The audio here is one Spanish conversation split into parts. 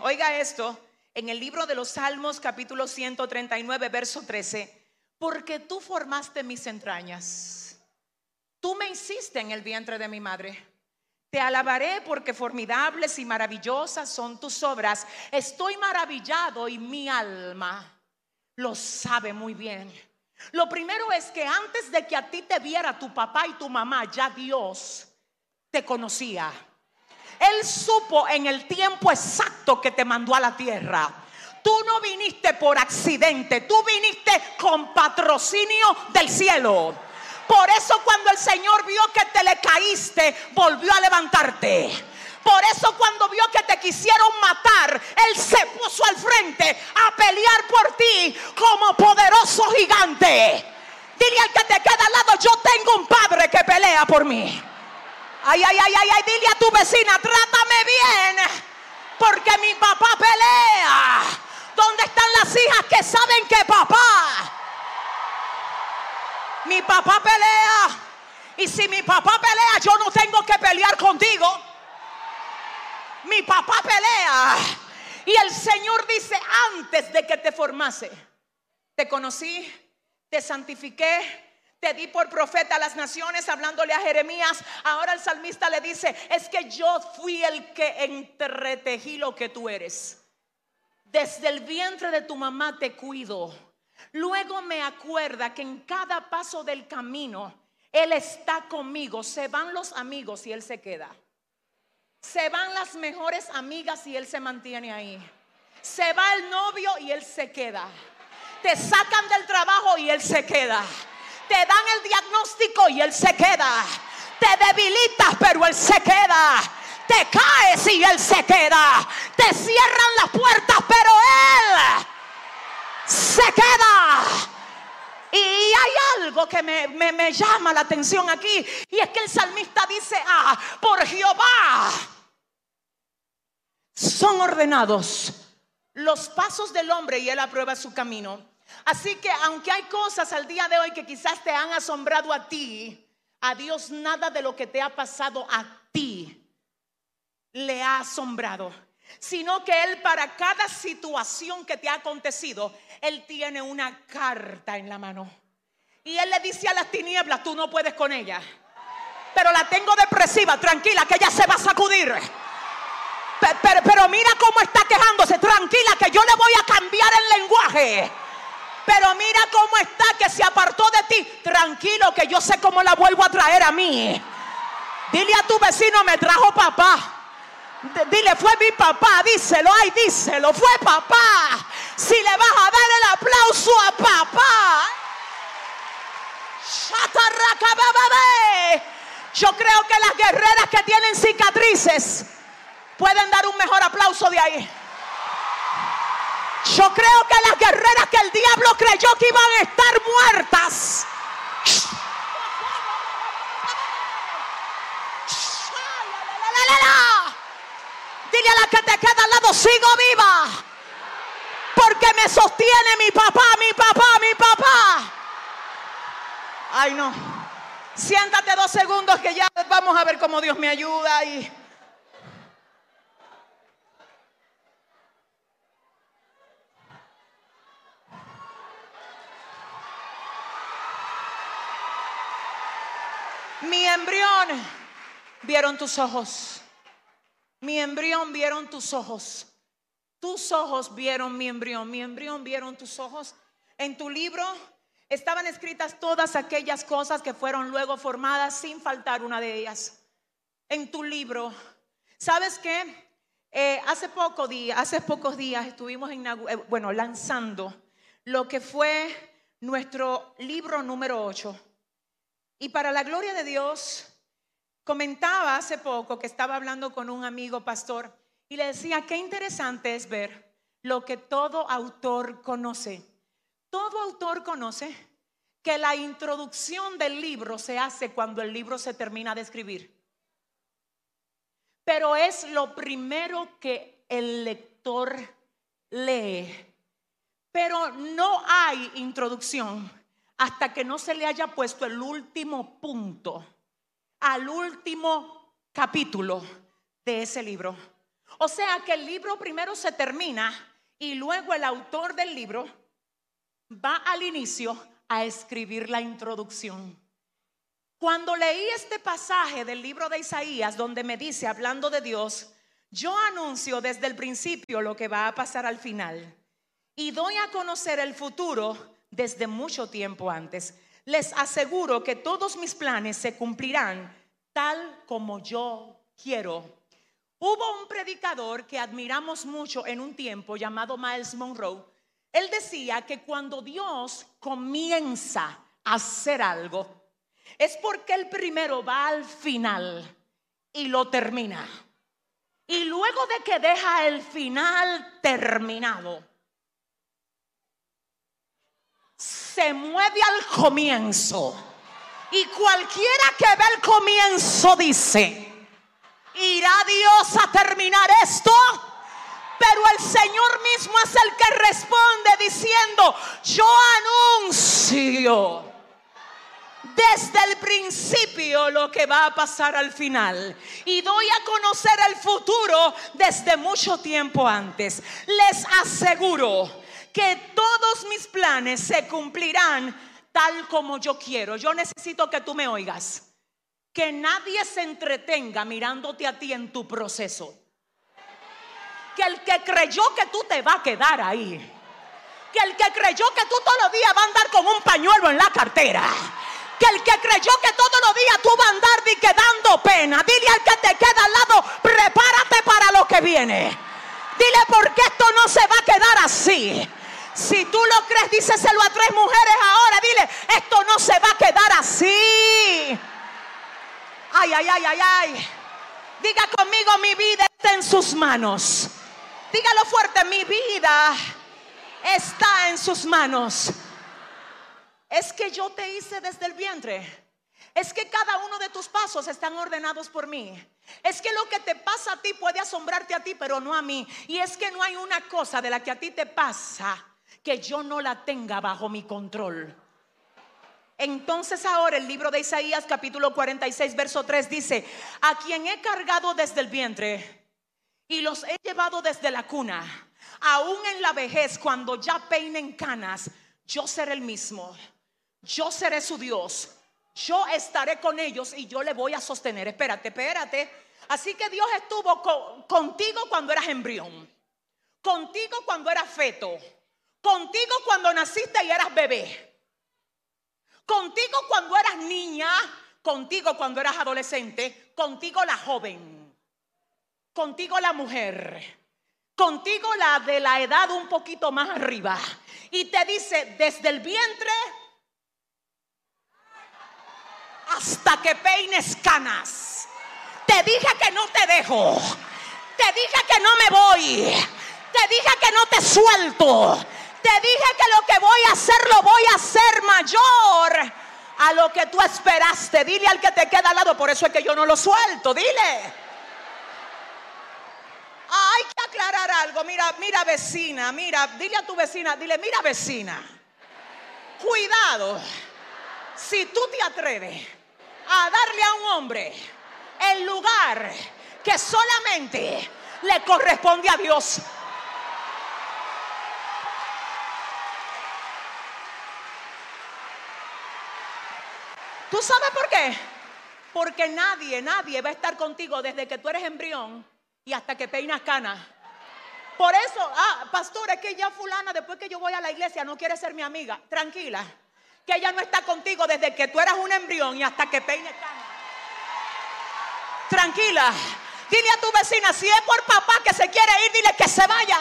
oiga esto, en el libro de los Salmos capítulo 139, verso 13, porque tú formaste mis entrañas, tú me hiciste en el vientre de mi madre. Te alabaré porque formidables y maravillosas son tus obras. Estoy maravillado y mi alma lo sabe muy bien. Lo primero es que antes de que a ti te viera tu papá y tu mamá, ya Dios te conocía. Él supo en el tiempo exacto que te mandó a la tierra. Tú no viniste por accidente, tú viniste con patrocinio del cielo. Por eso cuando el Señor vio que te le caíste, volvió a levantarte. Por eso cuando vio que te quisieron matar, Él se puso al frente a pelear por ti como poderoso gigante. Dile al que te queda al lado, yo tengo un padre que pelea por mí. Ay, ay, ay, ay, ay, dile a tu vecina, trátame bien, porque mi papá pelea. ¿Dónde están las hijas que saben que papá mi papá pelea. Y si mi papá pelea, yo no tengo que pelear contigo. Mi papá pelea. Y el Señor dice, antes de que te formase, te conocí, te santifiqué, te di por profeta a las naciones hablándole a Jeremías. Ahora el salmista le dice, es que yo fui el que entretejí lo que tú eres. Desde el vientre de tu mamá te cuido Luego me acuerda que en cada paso del camino Él está conmigo. Se van los amigos y Él se queda. Se van las mejores amigas y Él se mantiene ahí. Se va el novio y Él se queda. Te sacan del trabajo y Él se queda. Te dan el diagnóstico y Él se queda. Te debilitas pero Él se queda. Te caes y Él se queda. Te cierran las puertas pero Él se queda. Y hay algo que me, llama la atención aquí. Y es que el salmista dice, ah, por Jehová son ordenados los pasos del hombre y él aprueba su camino. Así que aunque hay cosas al día de hoy que quizás te han asombrado a ti, a Dios nada de lo que te ha pasado a ti le ha asombrado sino que Él para cada situación que te ha acontecido, Él tiene una carta en la mano. Y Él le dice a las tinieblas, tú no puedes con ella. Pero la tengo depresiva, tranquila, que ella se va a sacudir. Pero, mira cómo está quejándose, tranquila, que yo le voy a cambiar el lenguaje. Pero mira cómo está, que se apartó de ti. Tranquilo, que yo sé cómo la vuelvo a traer a mí. Dile a tu vecino, me trajo papá. Dile, fue mi papá, díselo, ay, díselo, fue papá. Si le vas a dar el aplauso a papá. Yo creo que las guerreras que tienen cicatrices pueden dar un mejor aplauso de ahí. Yo creo que las guerreras que el diablo creyó que iban a estar muertas Dile a la que te queda al lado, sigo viva. Porque me sostiene mi papá, mi papá, mi papá. Ay, no. Siéntate dos segundos que ya vamos a ver cómo Dios me ayuda y... Mi embrión vieron tus ojos. Mi embrión vieron tus ojos. Tus ojos vieron mi embrión. Mi embrión vieron tus ojos. En tu libro estaban escritas todas aquellas cosas que fueron luego formadas sin faltar una de ellas. En tu libro. ¿Sabes qué? Eh, hace, hace pocos días estuvimos eh, bueno, lanzando lo que fue nuestro libro número 8. Y para la gloria de Dios, Comentaba hace poco que estaba hablando con un amigo pastor y le decía, qué interesante es ver lo que todo autor conoce. Todo autor conoce que la introducción del libro se hace cuando el libro se termina de escribir. Pero es lo primero que el lector lee. Pero no hay introducción hasta que no se le haya puesto el último punto al último capítulo de ese libro. O sea que el libro primero se termina y luego el autor del libro va al inicio a escribir la introducción. Cuando leí este pasaje del libro de Isaías donde me dice, hablando de Dios, yo anuncio desde el principio lo que va a pasar al final y doy a conocer el futuro desde mucho tiempo antes. Les aseguro que todos mis planes se cumplirán tal como yo quiero. Hubo un predicador que admiramos mucho en un tiempo llamado Miles Monroe. Él decía que cuando Dios comienza a hacer algo, es porque el primero va al final y lo termina. Y luego de que deja el final terminado, se mueve al comienzo. Y cualquiera que ve el comienzo dice, ¿irá Dios a terminar esto? Pero el Señor mismo es el que responde diciendo, yo anuncio desde el principio lo que va a pasar al final. Y doy a conocer el futuro desde mucho tiempo antes. Les aseguro que todos mis planes se cumplirán tal como yo quiero. Yo necesito que tú me oigas. Que nadie se entretenga mirándote a ti en tu proceso. Que el que creyó que tú te va a quedar ahí. Que el que creyó que tú todos los días va a andar con un pañuelo en la cartera. Que el que creyó que todos los días tú vas a andar y quedando pena. Dile al que te queda al lado, prepárate para lo que viene. Dile porque esto no se va a quedar así. Si tú lo crees, díseselo a tres mujeres ahora. Dile, esto no se va a quedar así. Ay, ay, ay, ay, ay. Diga conmigo, mi vida está en sus manos. Dígalo fuerte, mi vida está en sus manos. Es que yo te hice desde el vientre. Es que cada uno de tus pasos están ordenados por mí. Es que lo que te pasa a ti puede asombrarte a ti, pero no a mí. Y es que no hay una cosa de la que a ti te pasa que yo no la tenga bajo mi control. Entonces ahora el libro de Isaías capítulo 46 verso 3 dice, a quien he cargado desde el vientre y los he llevado desde la cuna, aún en la vejez cuando ya peinen canas, yo seré el mismo, yo seré su Dios, yo estaré con ellos y yo le voy a sostener. Espérate, espérate. Así que Dios estuvo contigo cuando eras embrión, contigo cuando eras feto Contigo cuando naciste y eras bebé. Contigo cuando eras niña. Contigo cuando eras adolescente. Contigo la joven. Contigo la mujer. Contigo la de la edad un poquito más arriba. Y te dice, desde el vientre hasta que peines canas. Te dije que no te dejo. Te dije que no me voy. Te dije que no te suelto. Te dije que lo que voy a hacer lo voy a hacer mayor a lo que tú esperaste. Dile al que te queda al lado, por eso es que yo no lo suelto. Dile. Hay que aclarar algo. Mira, mira vecina, mira, dile a tu vecina, dile, mira vecina. Cuidado. Si tú te atreves a darle a un hombre el lugar que solamente le corresponde a Dios, ¿Tú sabes por qué? Porque nadie, nadie va a estar contigo desde que tú eres embrión y hasta que peinas canas. Por eso, ah, pastor, es que ya fulana, después que yo voy a la iglesia, no quiere ser mi amiga. Tranquila, que ella no está contigo desde que tú eras un embrión y hasta que peines canas. Tranquila, dile a tu vecina, si es por papá que se quiere ir, dile que se vaya.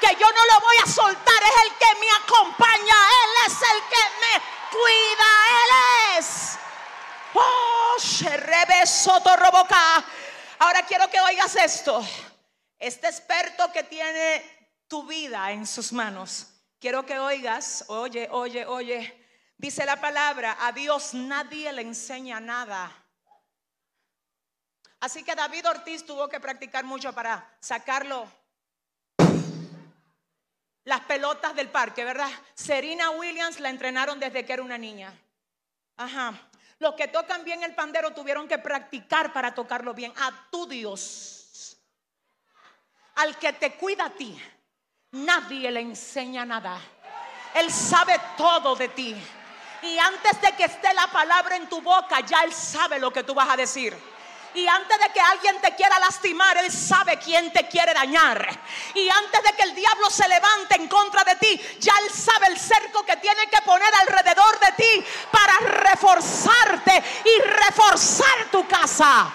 Que yo no lo voy a soltar, es el que me acompaña, Él es el que me cuida, Él es. Oh, Ahora quiero que oigas esto. Este experto que tiene tu vida en sus manos, quiero que oigas, oye, oye, oye. Dice la palabra, a Dios nadie le enseña nada. Así que David Ortiz tuvo que practicar mucho para sacarlo las pelotas del parque, ¿verdad? Serena Williams la entrenaron desde que era una niña. Ajá. Los que tocan bien el pandero tuvieron que practicar para tocarlo bien. A tu Dios. Al que te cuida a ti, nadie le enseña nada. Él sabe todo de ti. Y antes de que esté la palabra en tu boca, ya Él sabe lo que tú vas a decir. Y antes de que alguien te quiera lastimar, Él sabe quién te quiere dañar. Y antes de que el diablo se levante en contra de ti, ya Él sabe el cerco que tiene que poner alrededor de ti para reforzarte y reforzar tu casa.